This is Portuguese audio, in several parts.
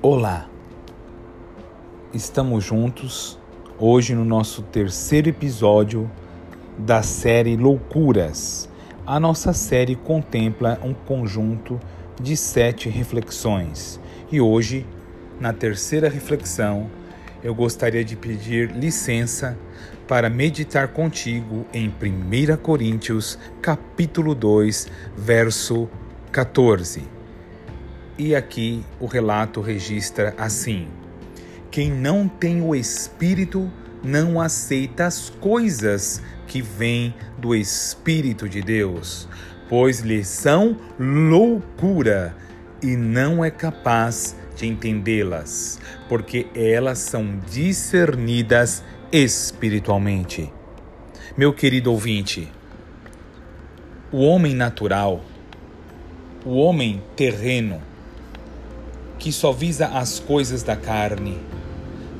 Olá, estamos juntos hoje no nosso terceiro episódio da série Loucuras. A nossa série contempla um conjunto de sete reflexões e hoje, na terceira reflexão, eu gostaria de pedir licença para meditar contigo em 1 Coríntios, capítulo 2, verso 14. E aqui o relato registra assim: Quem não tem o Espírito não aceita as coisas que vêm do Espírito de Deus, pois lhe são loucura e não é capaz de entendê-las, porque elas são discernidas espiritualmente. Meu querido ouvinte, o homem natural, o homem terreno, que só visa as coisas da carne,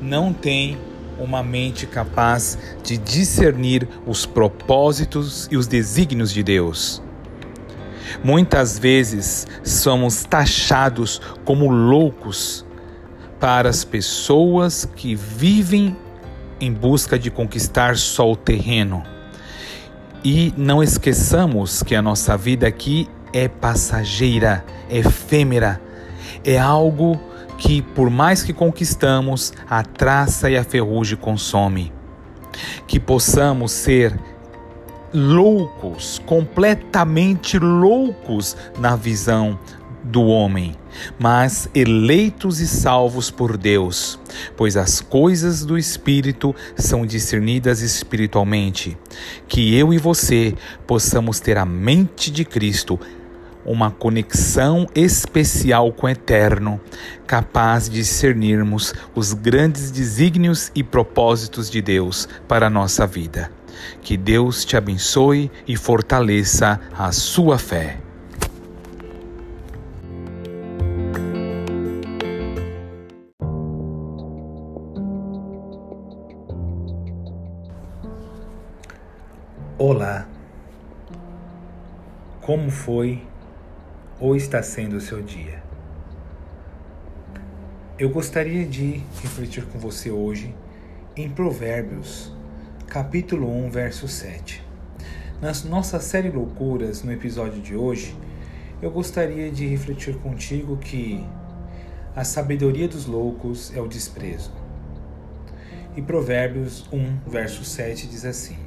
não tem uma mente capaz de discernir os propósitos e os desígnios de Deus. Muitas vezes somos taxados como loucos para as pessoas que vivem em busca de conquistar só o terreno. E não esqueçamos que a nossa vida aqui é passageira, efêmera, é algo que, por mais que conquistamos, a traça e a ferrugem consome. Que possamos ser loucos, completamente loucos na visão do homem, mas eleitos e salvos por Deus, pois as coisas do Espírito são discernidas espiritualmente. Que eu e você possamos ter a mente de Cristo, uma conexão especial com o Eterno, capaz de discernirmos os grandes desígnios e propósitos de Deus para a nossa vida. Que Deus te abençoe e fortaleça a sua fé. Olá, como foi ou está sendo o seu dia? Eu gostaria de refletir com você hoje em Provérbios, capítulo 1, verso 7. Na nossa série Loucuras, no episódio de hoje, eu gostaria de refletir contigo que a sabedoria dos loucos é o desprezo. E Provérbios 1, verso 7 diz assim: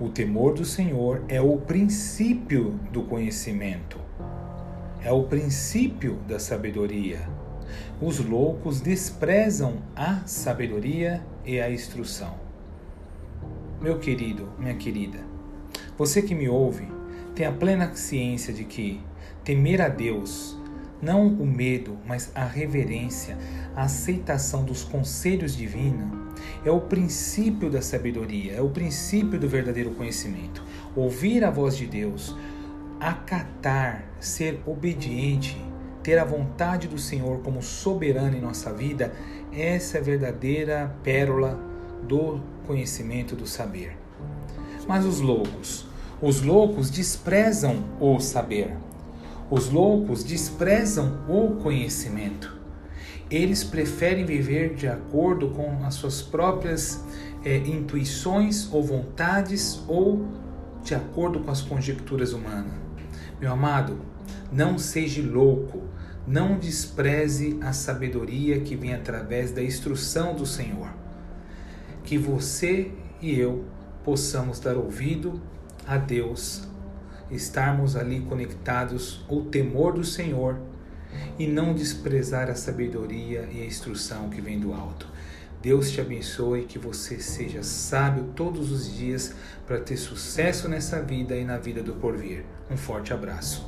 O temor do Senhor é o princípio do conhecimento é o princípio da sabedoria. Os loucos desprezam a sabedoria e a instrução. Meu querido, minha querida, você que me ouve, tenha plena ciência de que temer a Deus, não o medo, mas a reverência, a aceitação dos conselhos divinos, é o princípio da sabedoria, é o princípio do verdadeiro conhecimento. Ouvir a voz de Deus, acatar, ser obediente, ter a vontade do Senhor como soberano em nossa vida, essa é a verdadeira pérola do conhecimento do saber. Mas os loucos, os loucos desprezam o saber. Os loucos desprezam o conhecimento. Eles preferem viver de acordo com as suas próprias é, intuições ou vontades ou de acordo com as conjecturas humanas. Meu amado, não seja louco, não despreze a sabedoria que vem através da instrução do Senhor. Que você e eu possamos dar ouvido a Deus, estarmos ali conectados ao temor do Senhor e não desprezar a sabedoria e a instrução que vem do alto. Deus te abençoe, que você seja sábio todos os dias para ter sucesso nessa vida e na vida do porvir. Um forte abraço.